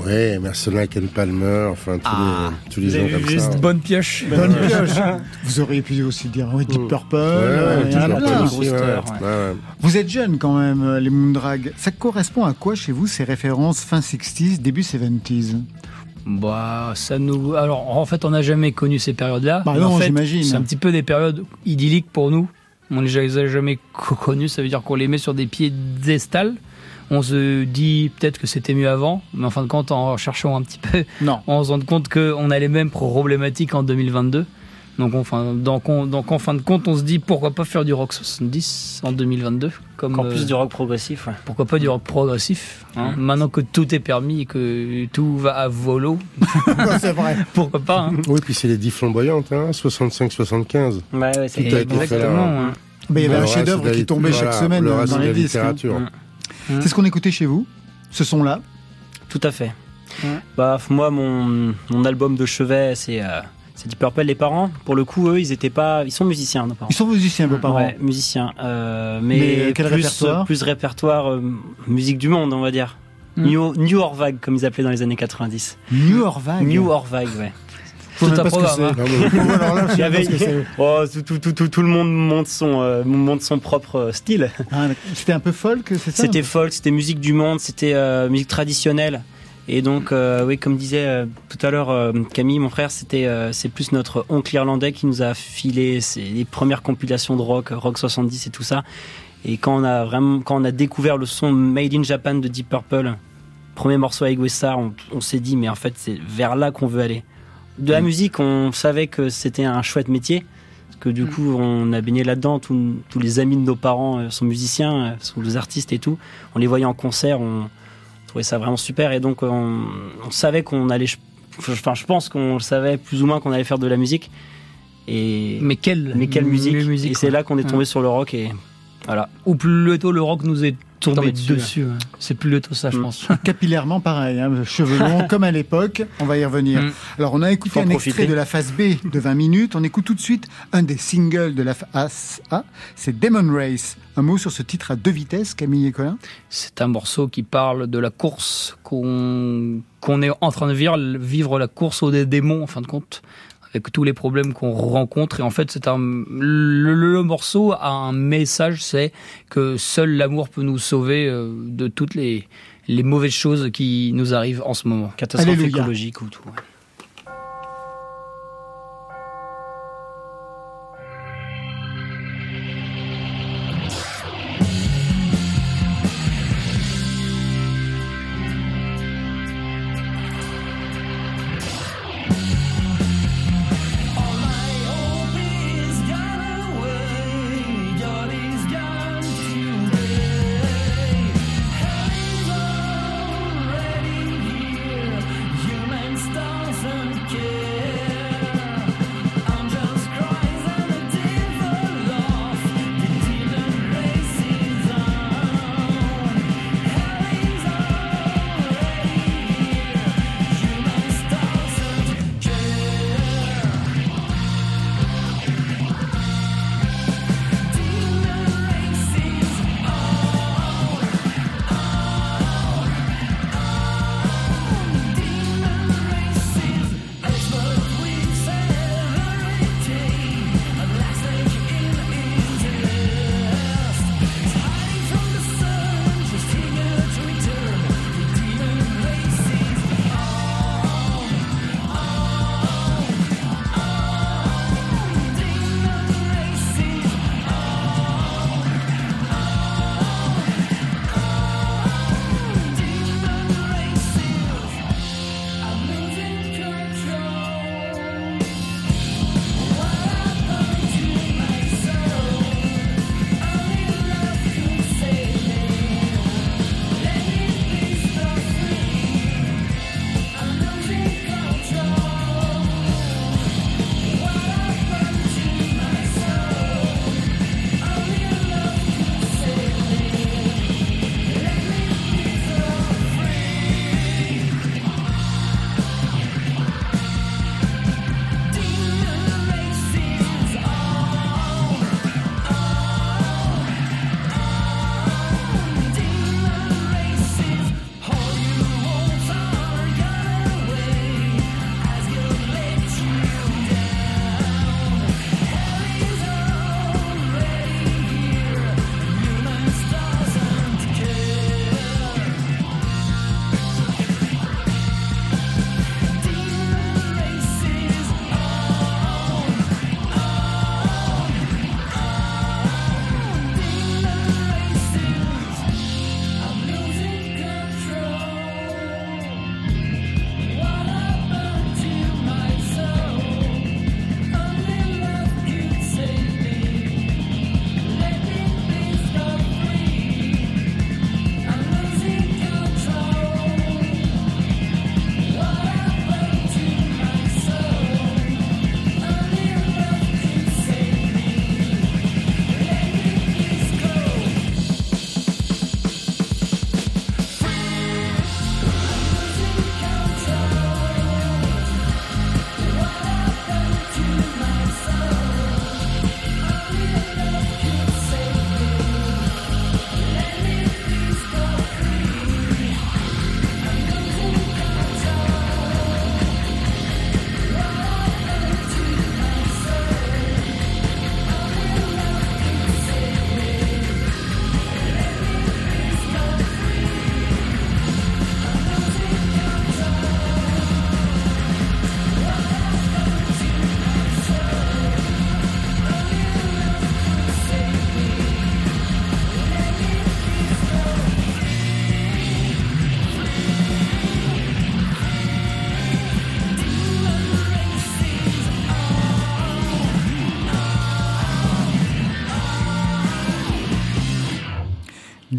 Ouais, Mercenaire, Ken Palmer, enfin tous Ah, les, tous les Vous gens comme ça. bonne pioche Bonne pioche. Vous auriez pu aussi dire oui, Deep Purple. Vous êtes jeunes quand même, euh, les Moondrag. Ça correspond à quoi chez vous ces références fin 60s, début 70s Bah, ça nous. Alors, en fait, on n'a jamais connu ces périodes-là. Bah non, en fait, j'imagine. C'est un petit peu des périodes idylliques pour nous. On les a jamais co- connues. Ça veut dire qu'on les met sur des piédestals. On se dit peut-être que c'était mieux avant, mais en fin de compte, en cherchant un petit peu, Non. on se rend compte qu'on a les mêmes problématiques en 2022. Donc, enfin, donc, on- donc, en fin de compte, on se dit pourquoi pas faire du rock 70 en 2022 comme, Encore euh, plus du rock progressif. ouais. Pourquoi pas du rock progressif hein. Maintenant que tout est permis et que tout va à volo, c'est vrai. pourquoi pas hein. Oui, puis c'est les 10 flamboyantes, hein, 65-75. Ouais, ouais, c'est Tout a été fait là. Exactement. hein. Mais il y avait un chef-d'œuvre qui tombait chaque semaine le euh, reste dans les disques. hein. C'est ce qu'on écoutait chez vous, ce son-là? Tout à fait. Bah, moi, mon, mon album de chevet, c'est euh, c'est Deep Purple. Les parents, pour le coup, eux, ils étaient pas. Ils sont musiciens, nos parents. Ils sont musiciens, vos parents. Ouais, musiciens. Euh, mais Mais, quel plus, répertoire plus répertoire euh, musique du monde, on va dire. Mm. New, New Orvag, comme ils appelaient dans les années 90. New Orvag. New Orvag, ouais. Tout un programme, hein. Tout, le monde monte son, euh, monte son propre style. Ah. C'était un peu folk, c'est ça C'était folk, c'était musique du monde, c'était musique traditionnelle. Et donc, euh, oui, comme disait euh, tout à l'heure euh, Camille, mon frère, c'était c'est plus notre oncle irlandais qui nous a filé les premières compilations de rock, rock 70 et tout ça. Et quand on a vraiment, quand on a découvert le son Made in Japan de Deep Purple, premier morceau avec Westar, on, on s'est dit mais en fait c'est vers là qu'on veut aller. De la musique, on savait que c'était un chouette métier. Parce que du coup, on a baigné là-dedans. Tous, les amis de nos parents sont musiciens, sont des artistes et tout. On les voyait en concert, on trouvait ça vraiment super. Et donc, on, on savait qu'on allait. Enfin, je pense qu'on le savait plus ou moins qu'on allait faire de la musique. Et Mais quelle, mais quelle musique, musique Et c'est là qu'on est tombé Ouais. sur le rock et voilà. Ou plutôt le rock nous est tomber, Tomber dessus. dessus, ouais. C'est plutôt ça, je Mm. pense. Capillairement, pareil, hein, cheveux longs, comme à l'époque. On va y revenir. Mm. Alors, on a écouté un extrait de la phase B de 20 minutes. On écoute tout de suite un des singles de la phase A. C'est Demon Race. Un mot sur ce titre à deux vitesses, Camille et Colin? C'est un morceau qui parle de la course, qu'on qu'on est en train de vivre, vivre la course aux dé- démons, en fin de compte, avec tous les problèmes qu'on rencontre. Et en fait, c'est un le, le morceau a un message, c'est que seul l'amour peut nous sauver euh, de toutes les les mauvaises choses qui nous arrivent en ce moment. Catastrophe Alléluia. écologique ou tout. ouais.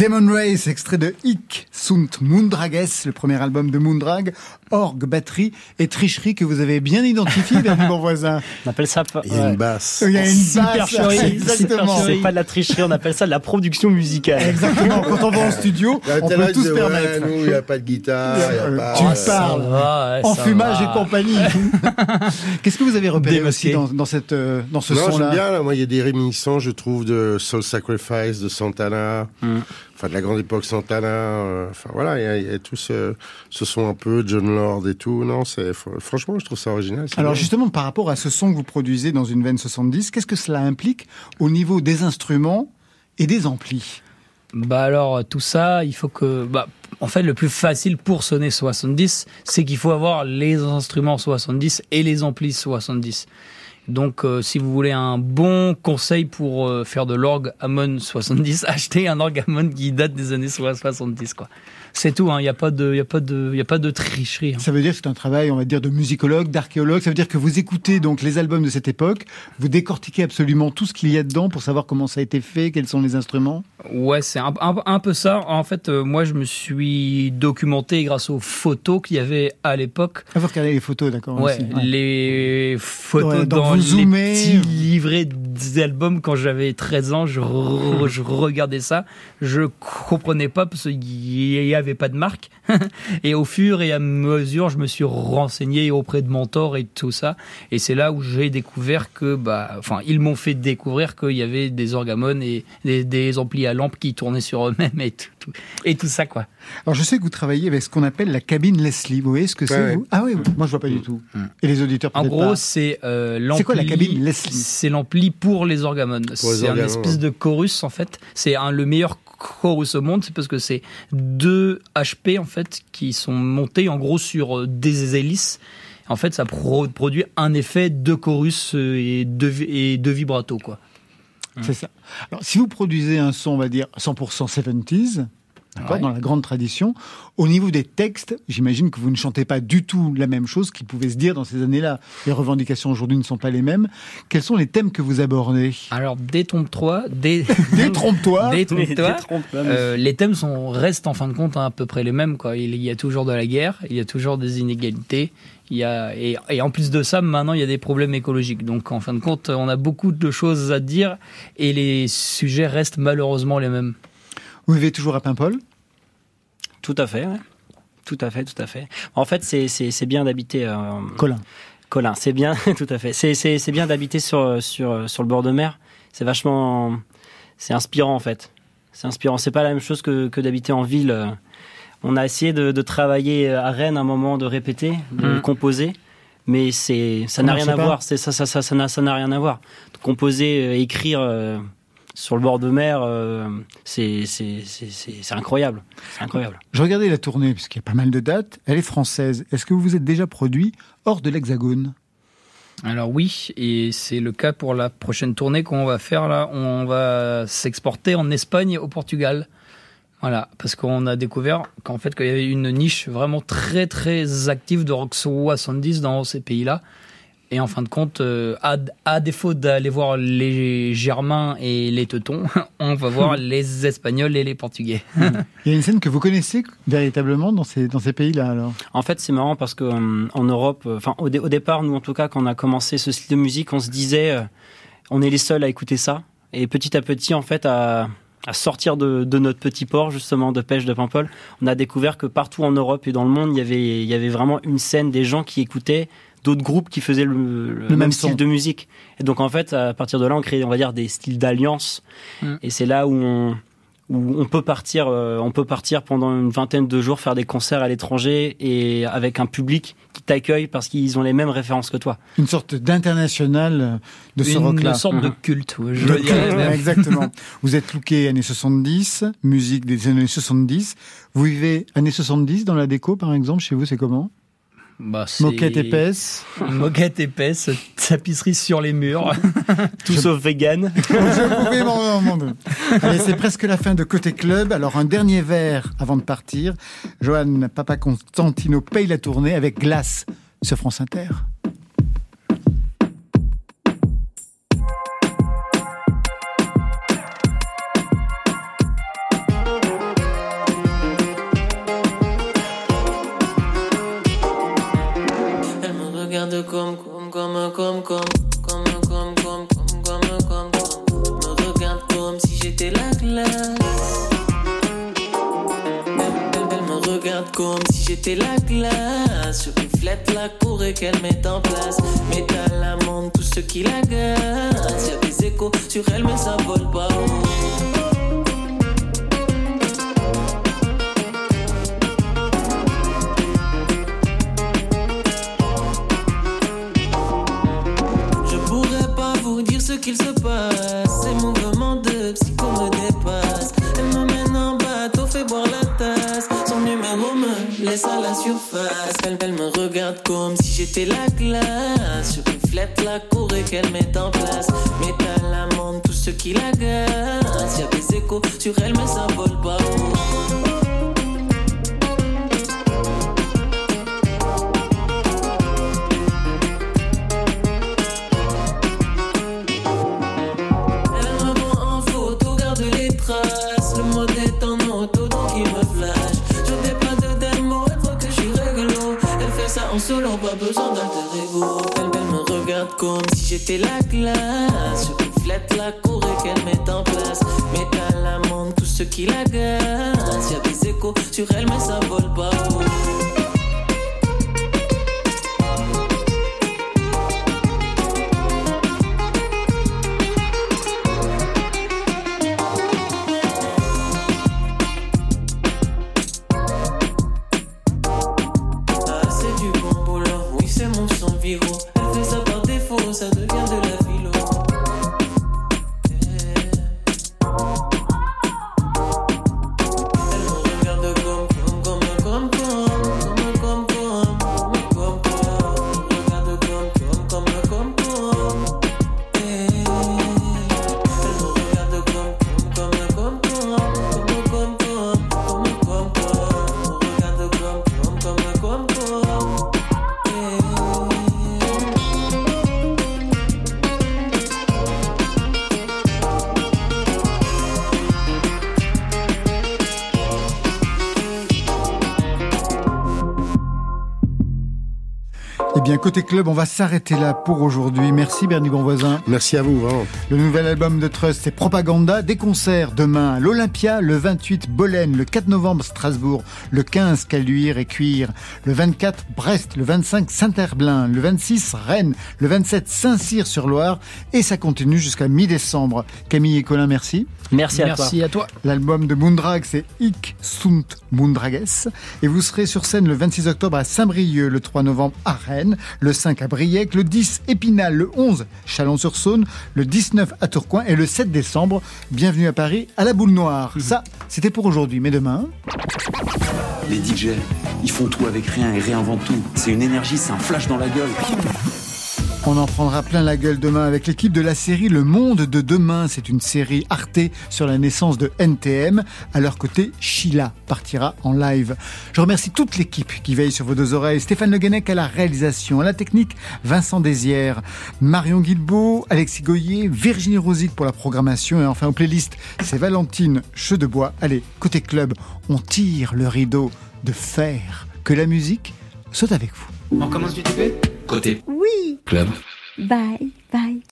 Demon Race, extrait de Hick Sunt Mundrages, le premier album de Moondrag, orgue, batterie et tricherie que vous avez bien identifié, Bernie Bonvoisin. On appelle ça. Il y a une basse. Il y a une basse, Supercherie. exactement. C'est pas de la tricherie, on appelle ça de la production musicale. Exactement. Quand on va en studio, on peut tout se permettre. nous, il n'y a pas de guitare, il y a Euh, pas... tu parles. va, ouais, en fumage va. et compagnie. Qu'est-ce que vous avez repéré Démasqué. aussi dans, dans cette, euh, dans ce non, j'aime son-là bien. Là, moi, il y a des réminiscences, je trouve, de Soul Sacrifice, de Santana, Mm. enfin de la grande époque Santana. euh, Enfin voilà, il y a, il y a tout ce, ce son un peu John Et tout. Non, c'est franchement, je trouve ça original. Alors bien. justement, par rapport à ce son que vous produisez dans une veine 70, qu'est-ce que cela implique au niveau des instruments et des amplis? Bah alors tout ça, il faut que bah en fait le plus facile pour sonner 70, c'est qu'il faut avoir les instruments 70 et les amplis 70. Donc euh, si vous voulez un bon conseil pour euh, faire de l'orgue Hammond 70, achetez un orgue Hammond qui date des années 70 quoi. C'est tout hein, il y a pas de il y a pas de y a pas de tricherie. hein. Ça veut dire que c'est un travail, on va dire, de musicologue, d'archéologue. Ça veut dire que vous écoutez donc les albums de cette époque, vous décortiquez absolument tout ce qu'il y a dedans pour savoir comment ça a été fait, quels sont les instruments. Ouais, c'est un, un- un peu ça. En fait, euh, moi, je me suis documenté grâce aux photos qu'il y avait à l'époque. Ah, vous regardez les photos, d'accord Ouais, les photos Ouais, dans les zoomez. petits livrets des albums quand j'avais 13 ans, je, re- je regardais ça, je comprenais pas parce qu'il y avait pas de marque. et au fur et à mesure, je me suis renseigné auprès de mentors et tout ça. Et c'est là où j'ai découvert que, bah, enfin, ils m'ont fait découvrir qu'il y avait des orgamones et des, des amplis à lampe qui tournaient sur eux-mêmes et tout, tout- et tout ça, quoi. Alors je sais que vous travaillez avec ce qu'on appelle la cabine Leslie. Vous voyez ce que c'est Ouais, vous Ah oui, moi je vois pas du tout. Et les auditeurs En gros, pas. c'est euh, l'ampli. C'est quoi la cabine Leslie? C'est l'ampli pour les orgamones. les C'est un espèce ouais. de chorus en fait. C'est un le meilleur chorus au monde, c'est parce que c'est deux HP en fait qui sont montés en gros sur euh, des hélices. En fait, ça pro- produit un effet de chorus euh, et de, et de vibrato quoi. C'est ça. Alors, si vous produisez un son, on va dire 100% 70s, d'accord, Ouais. dans la grande tradition, au niveau des textes, j'imagine que vous ne chantez pas du tout la même chose qui pouvait se dire dans ces années-là. Les revendications aujourd'hui ne sont pas les mêmes. Quels sont les thèmes que vous abordez? Alors, détrompe-toi, dé... Détrompe-toi. détrompe-toi. Euh, les thèmes sont, restent en fin de compte à peu près les mêmes. Quoi. Il y a toujours de la guerre, il y a toujours des inégalités. Il y a, et, et en plus de ça, maintenant, il y a des problèmes écologiques. Donc, en fin de compte, on a beaucoup de choses à dire et les sujets restent malheureusement les mêmes. Vous vivez toujours à Paimpol? Tout à fait, ouais. Tout à fait, tout à fait. En fait, c'est- c'est c'est bien d'habiter. euh, Colin. Colin, c'est bien, tout à fait. C'est- C'est c'est bien d'habiter sur, sur, sur le bord de mer. C'est vachement. C'est inspirant, en fait. C'est inspirant. C'est pas la même chose que, que d'habiter en ville. On a essayé de, de travailler à Rennes un moment, de répéter, de Mm. composer. Mais c'est, ça n'a rien à pas voir. C'est ça, ça, ça, ça n'a, ça n'a rien à voir. Composer, euh, écrire euh, sur le bord de mer, euh, c'est, c'est, c'est, c'est, c'est incroyable. C'est incroyable. Je regardais la tournée, puisqu'il y a pas mal de dates. Elle est française. Est-ce que vous vous êtes déjà produit hors de l'Hexagone? Alors oui, et c'est le cas pour la prochaine tournée qu'on va faire là. On va s'exporter en Espagne et au Portugal. Voilà, parce qu'on a découvert qu'en fait qu'il y avait une niche vraiment très très active de rock 70 dans ces pays-là. Et en fin de compte, euh, à, à défaut d'aller voir les Germains et les Teutons, on va voir les Espagnols et les Portugais. Il y a une scène que vous connaissez véritablement dans ces, dans ces pays-là, alors? En fait, c'est marrant parce que euh, en Europe, euh, enfin au, dé- au départ, nous en tout cas, quand on a commencé ce style de musique, on se disait, euh, on est les seuls à écouter ça. Et petit à petit, en fait, à, à sortir de, de notre petit port justement de pêche de Paimpol, on a découvert que partout en Europe et dans le monde, il y avait, il y avait vraiment une scène des gens qui écoutaient d'autres groupes qui faisaient le, le même, même style son. de musique. Et donc en fait, à partir de là, on crée, on va dire, des styles d'alliance. Mm. Et c'est là où on, où on peut partir, euh, on peut partir pendant une vingtaine de jours faire des concerts à l'étranger et avec un public qui t'accueille parce qu'ils ont les mêmes références que toi. Une sorte d'international de ce Une rock-là. sorte de Mhm. culte, je De dirais culte, même. Exactement. Vous êtes looké années 70, musique des années 70. Vous vivez années 70 dans la déco, par exemple, chez vous, c'est comment? Bah, Moquette épaisse. Moquette épaisse, tapisserie sur les murs. Tout sauf vegan. Je Allez, c'est presque la fin de Côté Club. Alors, un dernier verre avant de partir. Johan Papa Constantino paye la tournée avec Glace sur France Inter. Comme. Me regarde comme si j'étais la glace. Elle, me regarde comme si j'étais la glace. Je reflète la cour et qu'elle met en place. Métal amende tout ce qui l'agace. Y'a des échos sur elle, mais ça vole pas côté club, on va s'arrêter là pour aujourd'hui. Merci Bernie Bonvoisin. Merci à vous, vraiment. Le nouvel album de Trust, c'est Propaganda. Des concerts demain à l'Olympia, le 28 Bolène, le 4 novembre Strasbourg, le 15 Caluire et Cuire, le 24 Brest, le 25 Saint-Herblain, le 26 Rennes, le 27 Saint-Cyr-sur-Loire et ça continue jusqu'à mi-décembre. Camille et Colin, merci. Merci à Merci à toi. L'album de Moondrag, c'est Ik sunt Moondrages. Et vous serez sur scène le 26 octobre à Saint-Brieuc, le 3 novembre à Rennes, le 5 à Briec, le 10 Épinal, le 11 Chalon-sur-Saône, le 19 à Tourcoing et le 7 décembre, bienvenue à Paris à la Boule Noire. Ça, c'était pour aujourd'hui. Mais demain, Les DJ, ils font tout avec rien et réinventent tout. C'est une énergie, c'est un flash dans la gueule. On en prendra plein la gueule demain avec l'équipe de la série Le Monde de demain. C'est une série Arte sur la naissance de NTM. À leur côté, Sheila partira en live. Je remercie toute l'équipe qui veille sur vos deux oreilles. Stéphane Le Guenec à la réalisation, à la technique, Vincent Désières, Marion Guilbeault, Alexis Goyer, Virginie Rosic pour la programmation et enfin aux playlists, c'est Valentine Chedebois. Allez, côté club, on tire le rideau de fer. Que la musique soit avec vous. On commence du TP Côté Oui. club. Bye, bye.